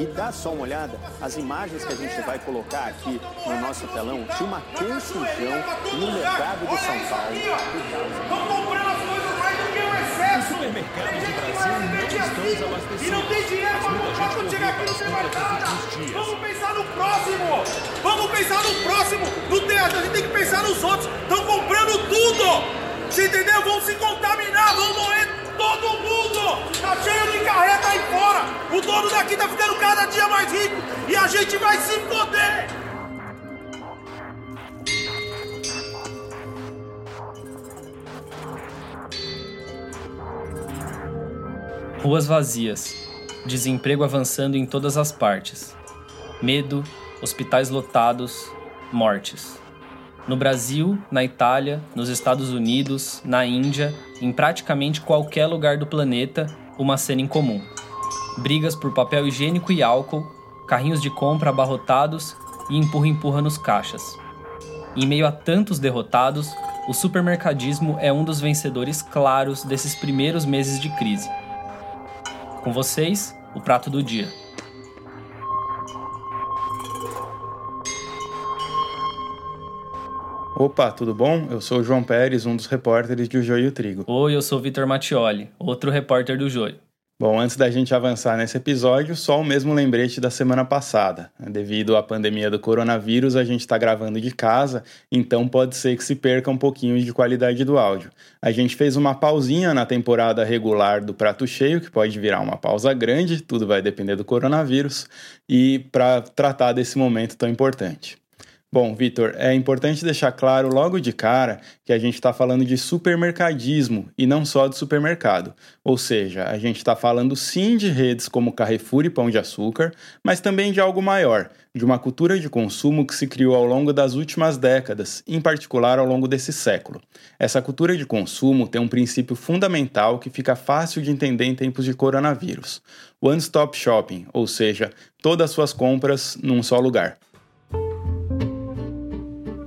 E dá só uma olhada, as imagens que a gente vai colocar aqui no nosso telão de uma confusão no mercado de São Paulo. Estão comprando as coisas mais do que o excesso. Os supermercados do Brasil não estão. E não tem dinheiro para comprar quando chegar aqui. Vamos pensar no próximo. Vamos pensar no próximo. No teatro, a gente tem que pensar nos outros. Estão comprando tudo. Você entendeu? Vão se contaminar, vão morrer todo mundo. Tá cheio de carreta aí fora. O dono daqui tá ficando cada dia mais rico. E a gente vai se foder. Ruas vazias, desemprego avançando em todas as partes, medo, hospitais lotados, mortes. No Brasil, na Itália, nos Estados Unidos, na Índia, em praticamente qualquer lugar do planeta, uma cena em comum: brigas por papel higiênico e álcool, carrinhos de compra abarrotados e empurra-empurra nos caixas. Em meio a tantos derrotados, o supermercadismo é um dos vencedores claros desses primeiros meses de crise. Com vocês, o prato do dia. Opa, tudo bom? Eu sou o João Pérez, um dos repórteres de O Joio e o Trigo. Oi, eu sou o Vitor Mattioli, outro repórter do Joio. Bom, antes da gente avançar nesse episódio, só o mesmo lembrete da semana passada. Devido à pandemia do coronavírus, a gente está gravando de casa, então pode ser que se perca um pouquinho de qualidade do áudio. A gente fez uma pausinha na temporada regular do Prato Cheio, que pode virar uma pausa grande, tudo vai depender do coronavírus, e para tratar desse momento tão importante. Bom, Vitor, é importante deixar claro logo de cara que a gente está falando de supermercadismo e não só de supermercado. Ou seja, a gente está falando sim de redes como Carrefour e Pão de Açúcar, mas também de algo maior, de uma cultura de consumo que se criou ao longo das últimas décadas, em particular ao longo desse século. Essa cultura de consumo tem um princípio fundamental que fica fácil de entender em tempos de coronavírus: One Stop Shopping, ou seja, todas as suas compras num só lugar.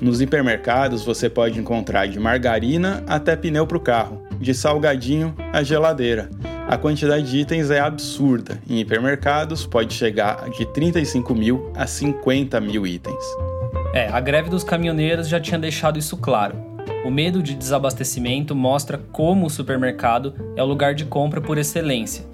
Nos hipermercados você pode encontrar de margarina até pneu para o carro, de salgadinho a geladeira. A quantidade de itens é absurda. Em hipermercados pode chegar de 35 mil a 50 mil itens. É, a greve dos caminhoneiros já tinha deixado isso claro. O medo de desabastecimento mostra como o supermercado é o lugar de compra por excelência.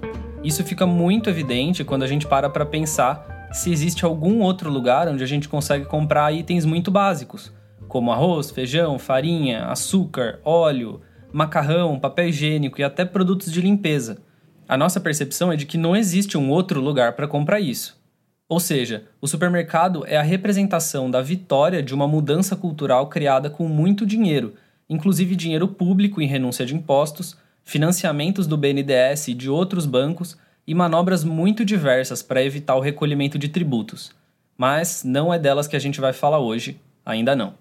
Isso fica muito evidente quando a gente para para pensar se existe algum outro lugar onde a gente consegue comprar itens muito básicos, como arroz, feijão, farinha, açúcar, óleo, macarrão, papel higiênico e até produtos de limpeza. A nossa percepção é de que não existe um outro lugar para comprar isso. Ou seja, o supermercado é a representação da vitória de uma mudança cultural criada com muito dinheiro, inclusive dinheiro público em renúncia de impostos, financiamentos do BNDES e de outros bancos e manobras muito diversas para evitar o recolhimento de tributos. Mas não é delas que a gente vai falar hoje, ainda não.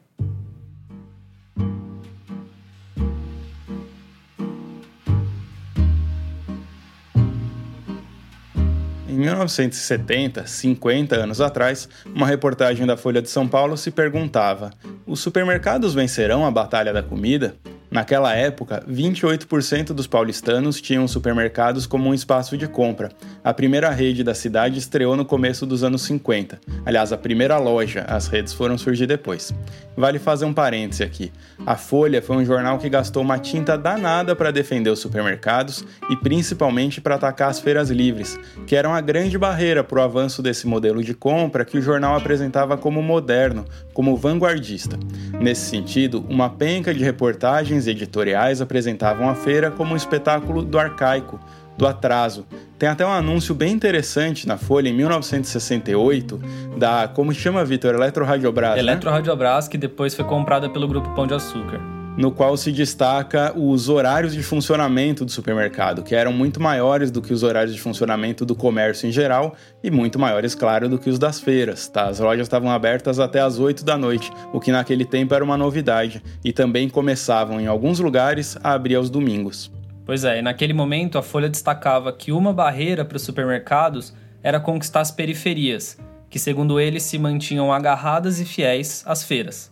1970, 50 anos atrás, uma reportagem da Folha de São Paulo se perguntava: os supermercados vencerão a batalha da comida? Naquela época, 28% dos paulistanos tinham supermercados como um espaço de compra. A primeira rede da cidade estreou no começo dos anos 50. Aliás, a primeira loja, as redes foram surgir depois. Vale fazer um parêntese aqui. A Folha foi um jornal que gastou uma tinta danada para defender os supermercados e principalmente para atacar as feiras livres, que eram a grande barreira para o avanço desse modelo de compra que o jornal apresentava como moderno, como vanguardista. Nesse sentido, uma penca de reportagens editoriais apresentavam a feira como um espetáculo do arcaico, do atraso. Tem até um anúncio bem interessante na Folha em 1968 da, como chama, Vitor? Eletroradiobras, né? Eletroradiobras, que depois foi comprada pelo grupo Pão de Açúcar. No qual se destaca os horários de funcionamento do supermercado, que eram muito maiores do que os horários de funcionamento do comércio em geral e muito maiores, claro, do que os das feiras. Tá? As lojas estavam abertas até as 8 da noite, o que naquele tempo era uma novidade, e também começavam, em alguns lugares, a abrir aos domingos. Pois é, e naquele momento a Folha destacava que uma barreira para os supermercados era conquistar as periferias, que segundo eles se mantinham agarradas e fiéis às feiras.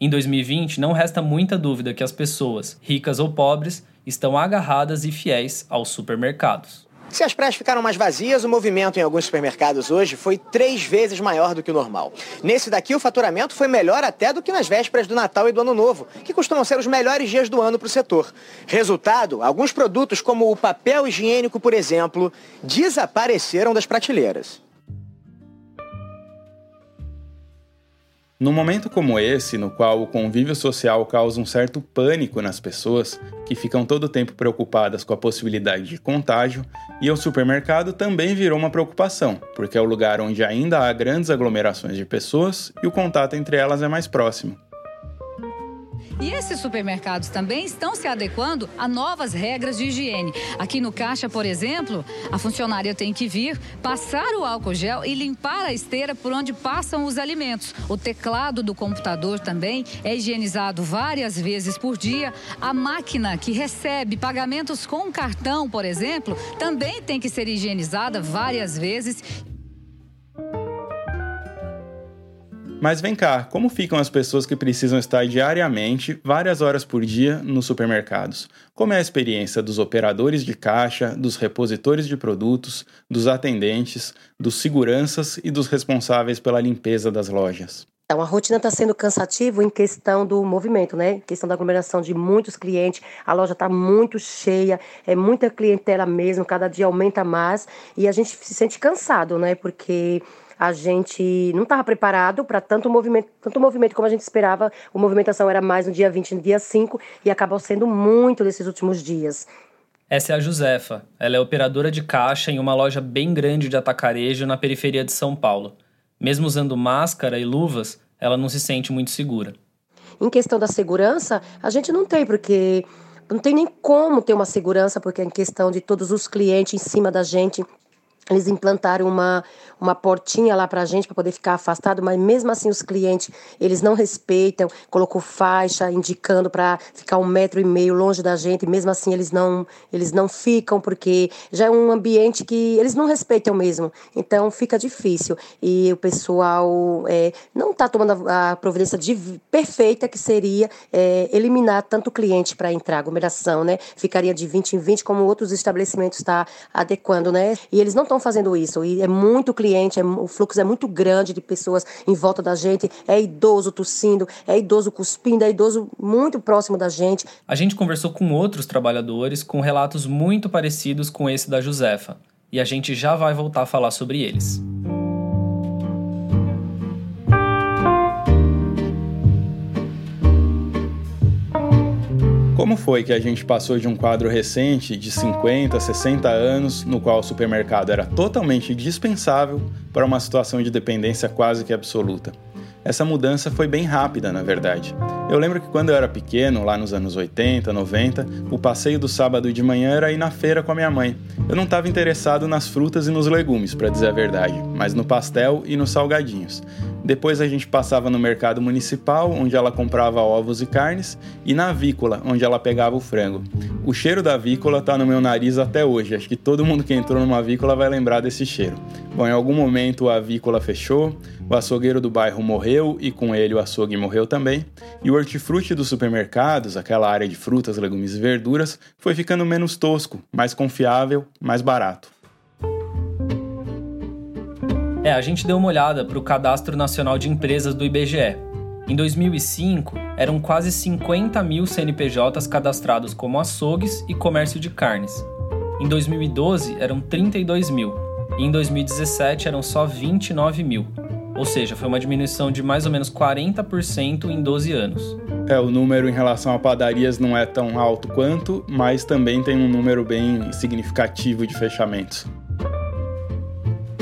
Em 2020, não resta muita dúvida que as pessoas, ricas ou pobres, estão agarradas e fiéis aos supermercados. Se as praias ficaram mais vazias, o movimento em alguns supermercados hoje foi três vezes maior do que o normal. Nesse daqui, o faturamento foi melhor até do que nas vésperas do Natal e do Ano Novo, que costumam ser os melhores dias do ano para o setor. Resultado, alguns produtos como o papel higiênico, por exemplo, desapareceram das prateleiras. Num momento como esse, no qual o convívio social causa um certo pânico nas pessoas, que ficam todo o tempo preocupadas com a possibilidade de contágio, e o supermercado também virou uma preocupação, porque é o lugar onde ainda há grandes aglomerações de pessoas e o contato entre elas é mais próximo. E esses supermercados também estão se adequando a novas regras de higiene. Aqui no caixa, por exemplo, a funcionária tem que vir, passar o álcool gel e limpar a esteira por onde passam os alimentos. O teclado do computador também é higienizado várias vezes por dia. A máquina que recebe pagamentos com cartão, por exemplo, também tem que ser higienizada várias vezes. Mas vem cá, como ficam as pessoas que precisam estar diariamente, várias horas por dia, nos supermercados? Como é a experiência dos operadores de caixa, dos repositores de produtos, dos atendentes, dos seguranças e dos responsáveis pela limpeza das lojas? Então, a rotina está sendo cansativa em questão do movimento, né? Em questão da aglomeração de muitos clientes. A loja está muito cheia, é muita clientela mesmo, cada dia aumenta mais. E a gente se sente cansado, né? Porque a gente não estava preparado para tanto movimento, tanto movimento como a gente esperava. A movimentação era mais no dia 20 e no dia 5 e acabou sendo muito nesses últimos dias. Essa é a Josefa. Ela é operadora de caixa em uma loja bem grande de atacarejo na periferia de São Paulo. Mesmo usando máscara e luvas, ela não se sente muito segura. Em questão da segurança, a gente não tem, porque não tem nem como ter uma segurança, porque é em questão de todos os clientes em cima da gente, eles implantaram uma, uma portinha lá para a gente para poder ficar afastado, mas mesmo assim os clientes eles não respeitam. Colocou faixa indicando para ficar um metro e meio longe da gente, mesmo assim eles não eles não ficam porque já é um ambiente que eles não respeitam mesmo. Então fica difícil e o pessoal é, não está tomando a, providência de, perfeita que seria é, eliminar tanto cliente para entrar aglomeração, né? Ficaria de 20 em 20 como outros estabelecimentos está adequando, né? E eles não estão fazendo isso. E é muito cliente, é, o fluxo é muito grande de pessoas em volta da gente. É idoso tossindo, é idoso cuspindo, é idoso muito próximo da gente. A gente conversou com outros trabalhadores com relatos muito parecidos com esse da Josefa. E a gente já vai voltar a falar sobre eles. Como foi que a gente passou de um quadro recente de 50, 60 anos, no qual o supermercado era totalmente dispensável, para uma situação de dependência quase que absoluta? Essa mudança foi bem rápida, na verdade. Eu lembro que quando eu era pequeno, lá nos anos 80, 90, o passeio do sábado de manhã era ir na feira com a minha mãe. Eu não estava interessado nas frutas e nos legumes, para dizer a verdade, mas no pastel e nos salgadinhos. Depois a gente passava no mercado municipal, onde ela comprava ovos e carnes, e na avícola, onde ela pegava o frango. O cheiro da avícola tá no meu nariz até hoje. Acho que todo mundo que entrou numa avícola vai lembrar desse cheiro. Bom, em algum momento a avícola fechou, o açougueiro do bairro morreu e com ele o açougue morreu também, e o hortifruti dos supermercados, aquela área de frutas, legumes e verduras, foi ficando menos tosco, mais confiável, mais barato. É, a gente deu uma olhada para o Cadastro Nacional de Empresas do IBGE. Em 2005, eram quase 50 mil CNPJs cadastrados como açougues e comércio de carnes. Em 2012, eram 32 mil. E em 2017, eram só 29 mil. Ou seja, foi uma diminuição de mais ou menos 40% em 12 anos. É, o número em relação a padarias não é tão alto quanto, mas também tem um número bem significativo de fechamentos.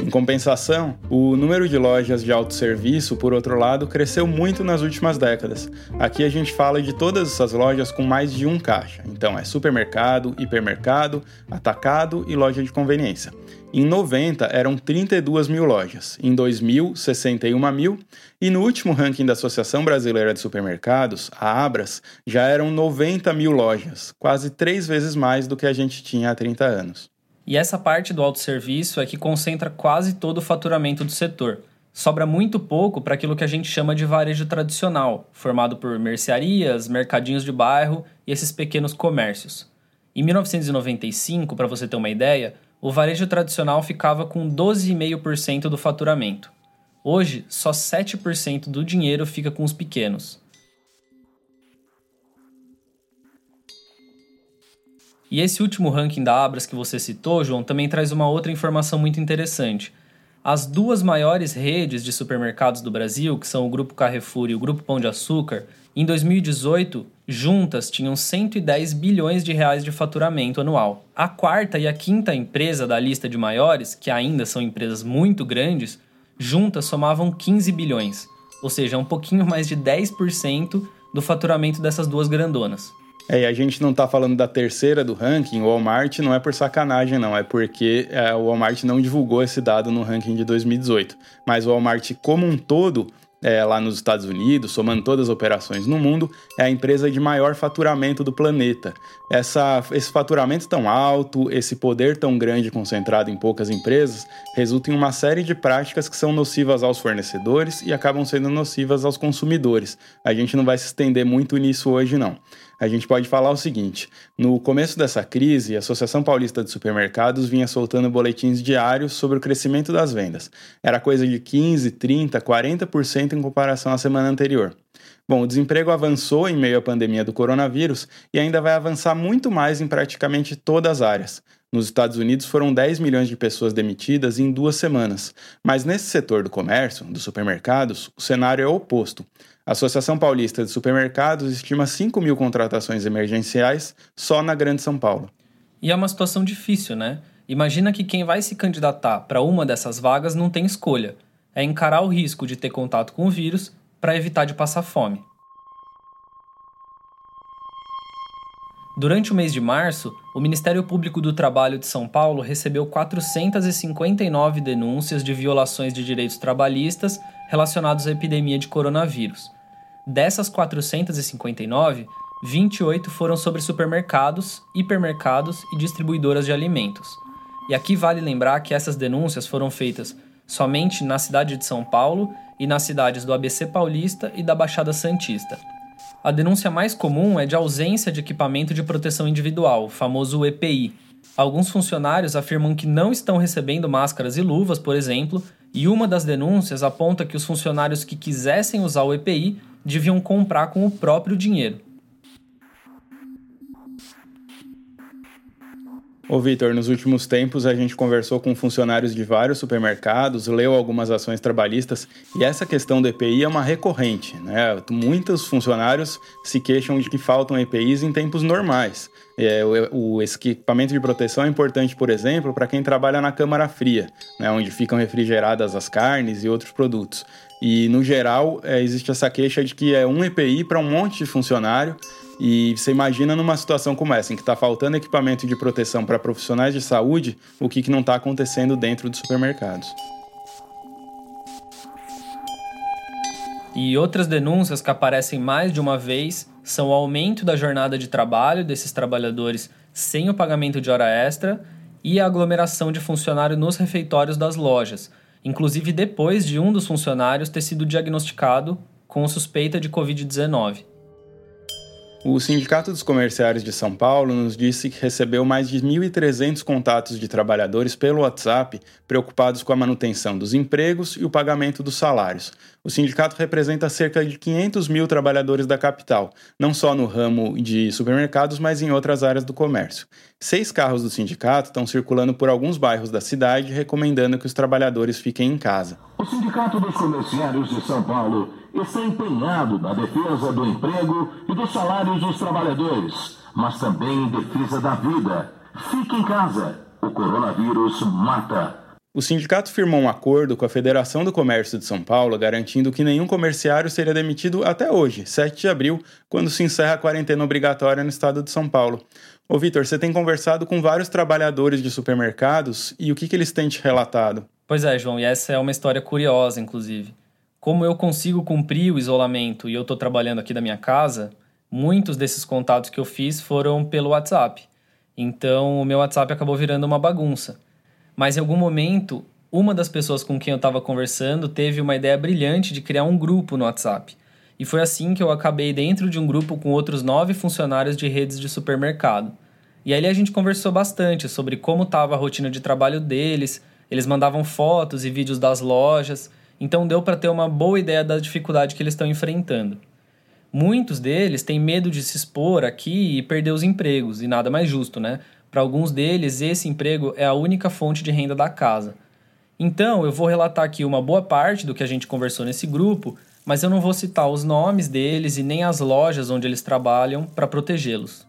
Em compensação, o número de lojas de autosserviço, por outro lado, cresceu muito nas últimas décadas. Aqui a gente fala de todas essas lojas com mais de um caixa. Então é supermercado, hipermercado, atacado e loja de conveniência. Em 90 eram 32 mil lojas, em 2000, 61 mil, e no último ranking da Associação Brasileira de Supermercados, a Abras, já eram 90 mil lojas, quase três vezes mais do que a gente tinha há 30 anos. E essa parte do autosserviço é que concentra quase todo o faturamento do setor. Sobra muito pouco para aquilo que a gente chama de varejo tradicional, formado por mercearias, mercadinhos de bairro e esses pequenos comércios. Em 1995, para você ter uma ideia, o varejo tradicional ficava com 12,5% do faturamento. Hoje, só 7% do dinheiro fica com os pequenos. E esse último ranking da Abras que você citou, João, também traz uma outra informação muito interessante. As duas maiores redes de supermercados do Brasil, que são o Grupo Carrefour e o Grupo Pão de Açúcar, em 2018, juntas tinham 110 bilhões de reais de faturamento anual. A quarta e a quinta empresa da lista de maiores, que ainda são empresas muito grandes, juntas somavam 15 bilhões, ou seja, um pouquinho mais de 10% do faturamento dessas duas grandonas. É, e a gente não está falando da terceira do ranking, o Walmart não é por sacanagem, não, é porque é, o Walmart não divulgou esse dado no ranking de 2018. Mas o Walmart, como um todo, é, lá nos Estados Unidos, somando todas as operações no mundo, é a empresa de maior faturamento do planeta. Essa, esse faturamento tão alto, esse poder tão grande concentrado em poucas empresas, resulta em uma série de práticas que são nocivas aos fornecedores e acabam sendo nocivas aos consumidores. A gente não vai se estender muito nisso hoje, não a gente pode falar o seguinte: no começo dessa crise, a Associação Paulista de Supermercados vinha soltando boletins diários sobre o crescimento das vendas. Era coisa de 15, 30, 40% em comparação à semana anterior. Bom, o desemprego avançou em meio à pandemia do coronavírus e ainda vai avançar muito mais em praticamente todas as áreas. Nos Estados Unidos foram 10 milhões de pessoas demitidas em duas semanas, mas nesse setor do comércio, dos supermercados, o cenário é oposto. A Associação Paulista de Supermercados estima 5 mil contratações emergenciais só na Grande São Paulo. E é uma situação difícil, né? Imagina que quem vai se candidatar para uma dessas vagas não tem escolha. É encarar o risco de ter contato com o vírus para evitar de passar fome. Durante o mês de março, o Ministério Público do Trabalho de São Paulo recebeu 459 denúncias de violações de direitos trabalhistas relacionados à epidemia de coronavírus. Dessas 459, 28 foram sobre supermercados, hipermercados e distribuidoras de alimentos. E aqui vale lembrar que essas denúncias foram feitas somente na cidade de São Paulo e nas cidades do ABC Paulista e da Baixada Santista. A denúncia mais comum é de ausência de equipamento de proteção individual, famoso EPI. Alguns funcionários afirmam que não estão recebendo máscaras e luvas, por exemplo, e uma das denúncias aponta que os funcionários que quisessem usar o EPI deviam comprar com o próprio dinheiro. Ô Vitor, nos últimos tempos a gente conversou com funcionários de vários supermercados, leu algumas ações trabalhistas e essa questão do EPI é uma recorrente, né? Muitos funcionários se queixam de que faltam EPIs em tempos normais. É, o, o, equipamento de proteção é importante, por exemplo, para quem trabalha na câmara fria, né, onde ficam refrigeradas as carnes e outros produtos. E, no geral, é, existe essa queixa de que é um EPI para um monte de funcionário e você imagina numa situação como essa, em que está faltando equipamento de proteção para profissionais de saúde, o que, que não está acontecendo dentro dos supermercados. E outras denúncias que aparecem mais de uma vez são o aumento da jornada de trabalho desses trabalhadores sem o pagamento de hora extra e a aglomeração de funcionário nos refeitórios das lojas, inclusive depois de um dos funcionários ter sido diagnosticado com suspeita de Covid-19. O Sindicato dos Comerciários de São Paulo nos disse que recebeu mais de 1.300 contatos de trabalhadores pelo WhatsApp preocupados com a manutenção dos empregos e o pagamento dos salários. O sindicato representa cerca de 500 mil trabalhadores da capital, não só no ramo de supermercados, mas em outras áreas do comércio. Seis carros do sindicato estão circulando por alguns bairros da cidade recomendando que os trabalhadores fiquem em casa. O Sindicato dos Comerciários de São Paulo está empenhado na defesa do emprego e dos salários dos trabalhadores, mas também em defesa da vida. Fique em casa. O coronavírus mata. O sindicato firmou um acordo com a Federação do Comércio de São Paulo, garantindo que nenhum comerciário seria demitido até hoje, 7 de abril, quando se encerra a quarentena obrigatória no estado de São Paulo. Ô Vitor, você tem conversado com vários trabalhadores de supermercados e o que, que eles têm te relatado? Pois é, João, e essa é uma história curiosa, inclusive como eu consigo cumprir o isolamento e eu estou trabalhando aqui da minha casa, muitos desses contatos que eu fiz foram pelo WhatsApp. Então, o meu WhatsApp acabou virando uma bagunça. Mas em algum momento, uma das pessoas com quem eu estava conversando teve uma ideia brilhante de criar um grupo no WhatsApp. E foi assim que eu acabei dentro de um grupo com outros nove funcionários de redes de supermercado. E aí a gente conversou bastante sobre como estava a rotina de trabalho deles. Eles mandavam fotos e vídeos das lojas, então deu para ter uma boa ideia da dificuldade que eles estão enfrentando. Muitos deles têm medo de se expor aqui e perder os empregos, e nada mais justo, né? Para alguns deles, esse emprego é a única fonte de renda da casa. Então, eu vou relatar aqui uma boa parte do que a gente conversou nesse grupo, mas eu não vou citar os nomes deles e nem as lojas onde eles trabalham para protegê-los.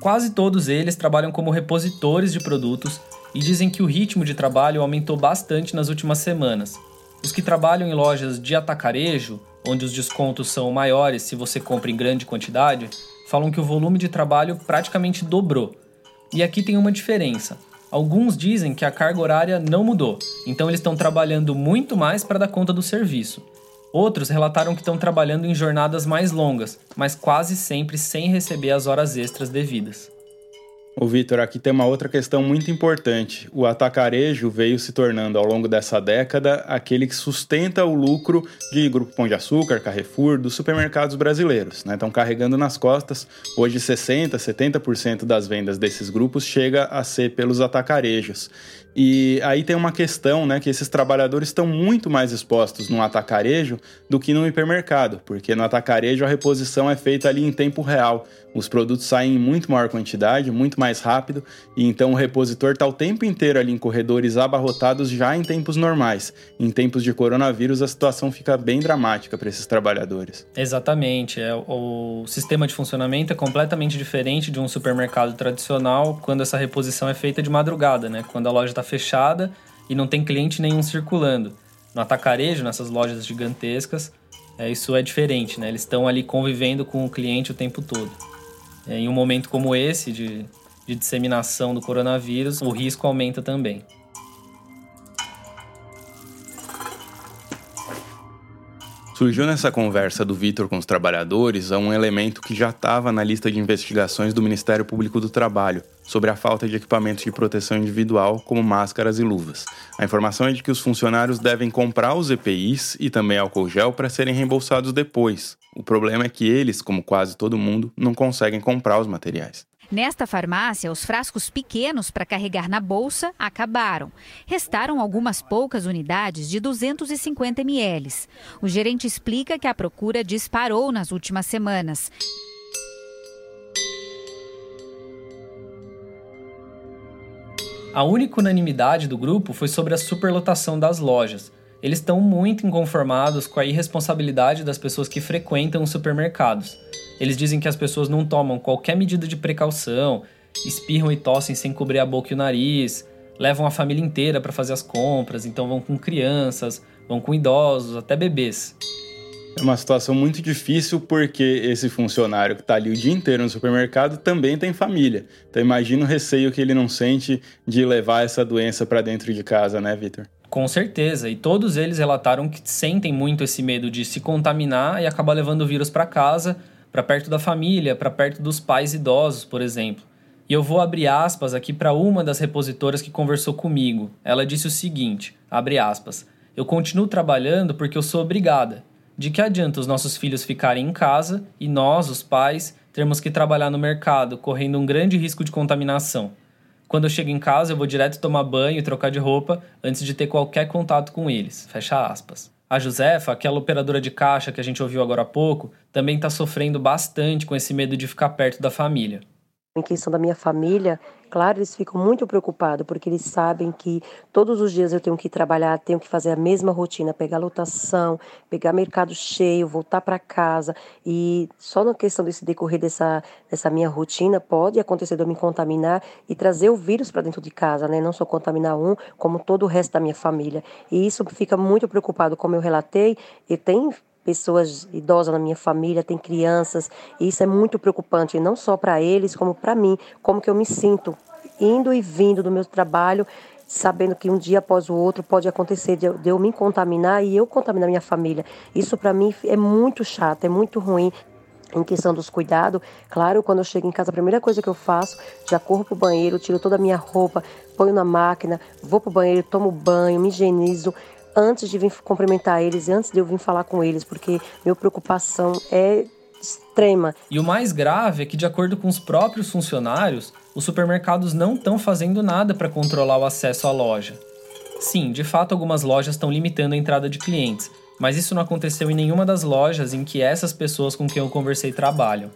Quase todos eles trabalham como repositores de produtos e dizem que o ritmo de trabalho aumentou bastante nas últimas semanas. Os que trabalham em lojas de atacarejo, onde os descontos são maiores se você compra em grande quantidade, falam que o volume de trabalho praticamente dobrou. E aqui tem uma diferença. Alguns dizem que a carga horária não mudou, então eles estão trabalhando muito mais para dar conta do serviço. Outros relataram que estão trabalhando em jornadas mais longas, mas quase sempre sem receber as horas extras devidas. O Vitor, aqui tem uma outra questão muito importante. O atacarejo veio se tornando, ao longo dessa década, aquele que sustenta o lucro de Grupo Pão de Açúcar, Carrefour, dos supermercados brasileiros. Né? Estão carregando nas costas. Hoje, 60%, 70% das vendas desses grupos chega a ser pelos atacarejos. E aí tem uma questão, né, que esses trabalhadores estão muito mais expostos no atacarejo do que no hipermercado, porque no atacarejo a reposição é feita ali em tempo real. Os produtos saem em muito maior quantidade, muito mais rápido, e então o repositor está o tempo inteiro ali em corredores abarrotados já em tempos normais. Em tempos de coronavírus, a situação fica bem dramática para esses trabalhadores. Exatamente. É, o sistema de funcionamento é completamente diferente de um supermercado tradicional quando essa reposição é feita de madrugada, né? Quando a loja está fechada e não tem cliente nenhum circulando. No atacarejo, nessas lojas gigantescas, é, isso é diferente, né? Eles estão ali convivendo com o cliente o tempo todo. É, em um momento como esse de, de disseminação do coronavírus, o risco aumenta também. Surgiu nessa conversa do Vitor com os trabalhadores um elemento que já estava na lista de investigações do Ministério Público do Trabalho sobre a falta de equipamentos de proteção individual, como máscaras e luvas. A informação é de que os funcionários devem comprar os EPIs e também álcool gel para serem reembolsados depois. O problema é que eles, como quase todo mundo, não conseguem comprar os materiais. Nesta farmácia, os frascos pequenos para carregar na bolsa acabaram. Restaram algumas poucas unidades de 250 ml. O gerente explica que a procura disparou nas últimas semanas. A única unanimidade do grupo foi sobre a superlotação das lojas. Eles estão muito inconformados com a irresponsabilidade das pessoas que frequentam os supermercados. Eles dizem que as pessoas não tomam qualquer medida de precaução, espirram e tossem sem cobrir a boca e o nariz, levam a família inteira para fazer as compras, então vão com crianças, vão com idosos, até bebês. É uma situação muito difícil porque esse funcionário que está ali o dia inteiro no supermercado também tem família. Então imagina o receio que ele não sente de levar essa doença para dentro de casa, né, Vitor? Com certeza, e todos eles relataram que sentem muito esse medo de se contaminar e acabar levando o vírus para casa, para perto da família, para perto dos pais idosos, por exemplo. E eu vou abrir aspas aqui para uma das repositoras que conversou comigo. Ela disse o seguinte: abre aspas. Eu continuo trabalhando porque eu sou obrigada. De que adianta os nossos filhos ficarem em casa e nós, os pais, termos que trabalhar no mercado, correndo um grande risco de contaminação? Quando eu chego em casa, eu vou direto tomar banho e trocar de roupa antes de ter qualquer contato com eles. Fecha aspas. A Josefa, aquela operadora de caixa que a gente ouviu agora há pouco, também está sofrendo bastante com esse medo de ficar perto da família. Em questão da minha família, claro, eles ficam muito preocupados, porque eles sabem que todos os dias eu tenho que trabalhar, tenho que fazer a mesma rotina, pegar lotação, pegar mercado cheio, voltar para casa. E só na questão desse decorrer dessa, dessa minha rotina, pode acontecer de eu me contaminar e trazer o vírus para dentro de casa, né? Não só contaminar um, como todo o resto da minha família. E isso fica muito preocupado, como eu relatei, e tem pessoas idosas na minha família, tem crianças, e isso é muito preocupante, não só para eles, como para mim, como que eu me sinto indo e vindo do meu trabalho, sabendo que um dia após o outro pode acontecer de eu, me contaminar e eu contaminar minha família. Isso para mim é muito chato, é muito ruim em questão dos cuidados, claro, quando eu chego em casa, a primeira coisa que eu faço, já corro pro banheiro, tiro toda a minha roupa, ponho na máquina, vou pro banheiro, tomo banho, me higienizo, antes de vir cumprimentar eles, antes de eu vir falar com eles, porque minha preocupação é extrema. E o mais grave é que, de acordo com os próprios funcionários, os supermercados não estão fazendo nada para controlar o acesso à loja. Sim, de fato, algumas lojas estão limitando a entrada de clientes, mas isso não aconteceu em nenhuma das lojas em que essas pessoas com quem eu conversei trabalham.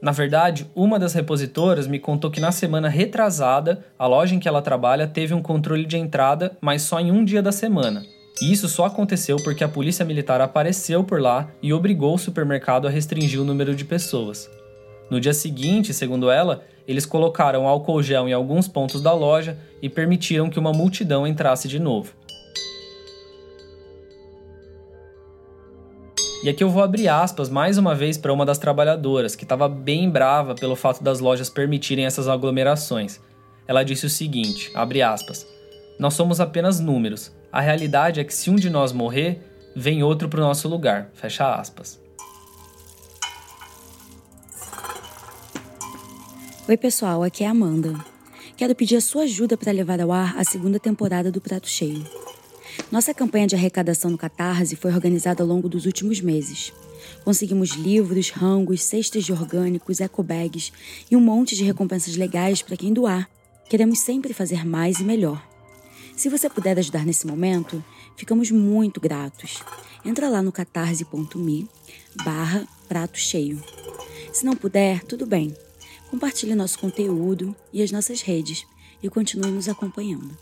Na verdade, uma das repositoras me contou que na semana retrasada, a loja em que ela trabalha teve um controle de entrada, mas só em um dia da semana. E isso só aconteceu porque a polícia militar apareceu por lá e obrigou o supermercado a restringir o número de pessoas. No dia seguinte, segundo ela, eles colocaram álcool gel em alguns pontos da loja e permitiram que uma multidão entrasse de novo. E aqui eu vou abrir aspas mais uma vez para uma das trabalhadoras, que estava bem brava pelo fato das lojas permitirem essas aglomerações. Ela disse o seguinte, abre aspas, Nós somos apenas números. A realidade é que se um de nós morrer, vem outro para o nosso lugar. Fecha aspas. Oi pessoal, aqui é a Amanda. Quero pedir a sua ajuda para levar ao ar a segunda temporada do Prato Cheio. Nossa campanha de arrecadação no Catarse foi organizada ao longo dos últimos meses. Conseguimos livros, rangos, cestas de orgânicos, ecobags e um monte de recompensas legais para quem doar. Queremos sempre fazer mais e melhor. Se você puder ajudar nesse momento, ficamos muito gratos. Entra lá no catarse.me barra prato cheio. Se não puder, tudo bem. Compartilhe nosso conteúdo e as nossas redes e continue nos acompanhando.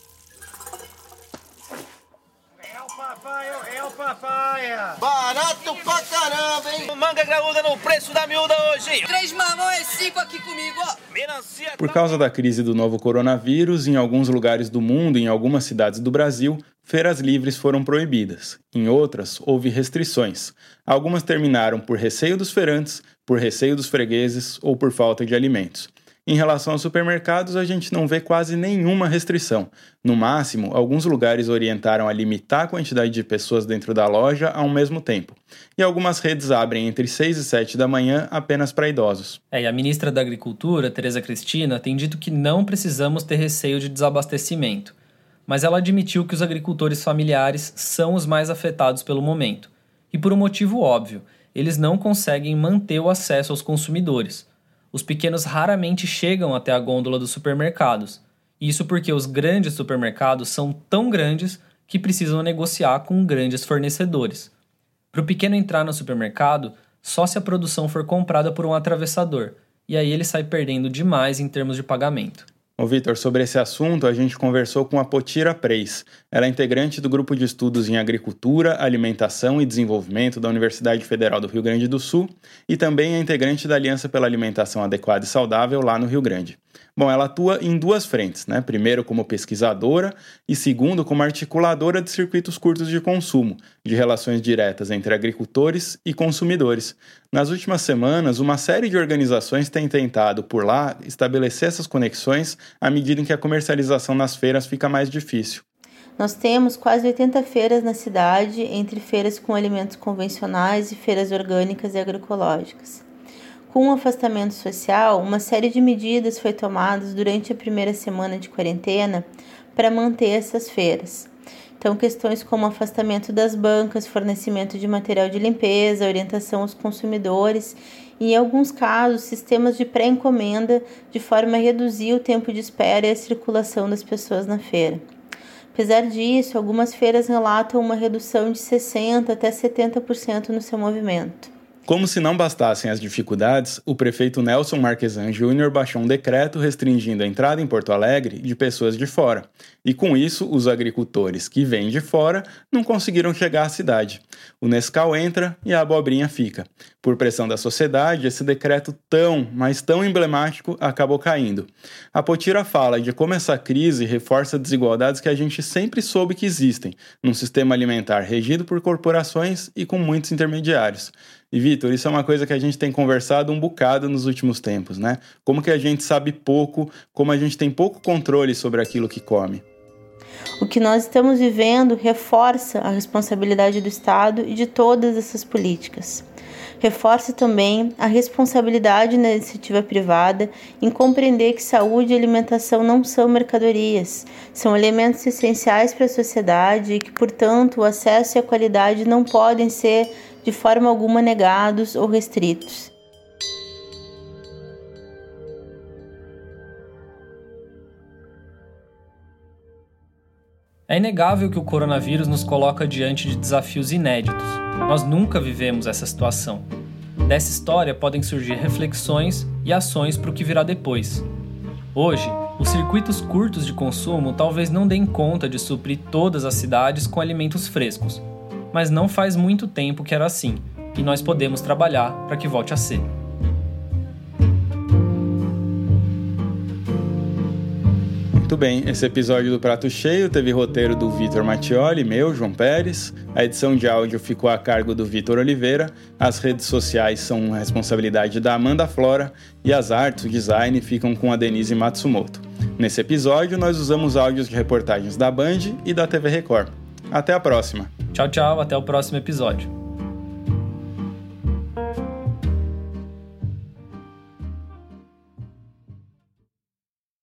Barato pra caramba, hein? Manga graúda no preço da miúda hoje. Três mamões, cinco aqui comigo, ó. Melancia Por causa da crise do novo coronavírus, em alguns lugares do mundo e em algumas cidades do Brasil, feiras livres foram proibidas. Em outras, houve restrições. Algumas terminaram por receio dos feirantes, por receio dos fregueses ou por falta de alimentos. Em relação aos supermercados, a gente não vê quase nenhuma restrição. No máximo, alguns lugares orientaram a limitar a quantidade de pessoas dentro da loja ao mesmo tempo. E algumas redes abrem entre 6 e 7 da manhã apenas para idosos. É, e a ministra da Agricultura, Tereza Cristina, tem dito que não precisamos ter receio de desabastecimento. Mas ela admitiu que os agricultores familiares são os mais afetados pelo momento. E por um motivo óbvio, eles não conseguem manter o acesso aos consumidores os pequenos raramente chegam até a gôndola dos supermercados. Isso porque os grandes supermercados são tão grandes que precisam negociar com grandes fornecedores. Para o pequeno entrar no supermercado, só se a produção for comprada por um atravessador, e aí ele sai perdendo demais em termos de pagamento. Ô Vitor, sobre esse assunto, a gente conversou com a Potira Preis. Ela é integrante do Grupo de Estudos em Agricultura, Alimentação e Desenvolvimento da Universidade Federal do Rio Grande do Sul e também é integrante da Aliança pela Alimentação Adequada e Saudável lá no Rio Grande. Bom, ela atua em duas frentes, né? Primeiro como pesquisadora e segundo como articuladora de circuitos curtos de consumo, de relações diretas entre agricultores e consumidores. Nas últimas semanas, uma série de organizações tem tentado por lá estabelecer essas conexões à medida em que a comercialização nas feiras fica mais difícil. Nós temos quase 80 feiras na cidade, entre feiras com alimentos convencionais e feiras orgânicas e agroecológicas. Com o afastamento social, uma série de medidas foi tomadas durante a primeira semana de quarentena para manter essas feiras. Então, questões como afastamento das bancas, fornecimento de material de limpeza, orientação aos consumidores e, em alguns casos, sistemas de pré-encomenda, de forma a reduzir o tempo de espera e a circulação das pessoas na feira. Apesar disso, algumas feiras relatam uma redução de 60% até 70% no seu movimento. Como se não bastassem as dificuldades, o prefeito Nelson Marquesan Júnior baixou um decreto restringindo a entrada em Porto Alegre de pessoas de fora. E com isso, os agricultores que vêm de fora não conseguiram chegar à cidade. O Nescau entra e a abobrinha fica. Por pressão da sociedade, esse decreto tão, mas tão emblemático acabou caindo. A Potira fala de como essa crise reforça desigualdades que a gente sempre soube que existem, num sistema alimentar regido por corporações e com muitos intermediários. E Vitor, isso é uma coisa que a gente tem conversado um bocado nos últimos tempos, né? Como que a gente sabe pouco, como a gente tem pouco controle sobre aquilo que come. O que nós estamos vivendo reforça a responsabilidade do Estado e de todas essas políticas. Reforça também a responsabilidade na iniciativa privada em compreender que saúde e alimentação não são mercadorias, são elementos essenciais para a sociedade e que, portanto, o acesso e a qualidade não podem ser de forma alguma negados ou restritos. É inegável que o coronavírus nos coloca diante de desafios inéditos. Nós nunca vivemos essa situação. Dessa história podem surgir reflexões e ações para o que virá depois. Hoje, os circuitos curtos de consumo talvez não deem conta de suprir todas as cidades com alimentos frescos, mas não faz muito tempo que era assim, e nós podemos trabalhar para que volte a ser. Muito bem, esse episódio do Prato Cheio teve roteiro do Vitor Mattioli, meu, João Pérez. A edição de áudio ficou a cargo do Vitor Oliveira. As redes sociais são responsabilidade da Amanda Flora e as artes, o design, ficam com a Denise Matsumoto. Nesse episódio, nós usamos áudios de reportagens da Band e da TV Record. Até a próxima. Tchau, tchau, até o próximo episódio.